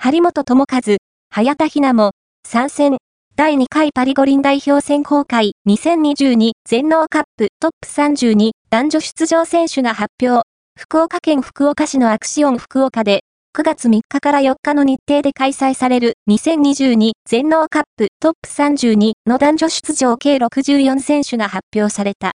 張本智和、早田ひなも、参戦。第2回パリ五輪代表選考会2022全農カップトップ32男女出場選手が発表。福岡県福岡市のアクシオン福岡で9月3日から4日の日程で開催される2022全農カップトップ32の男女出場計64選手が発表された。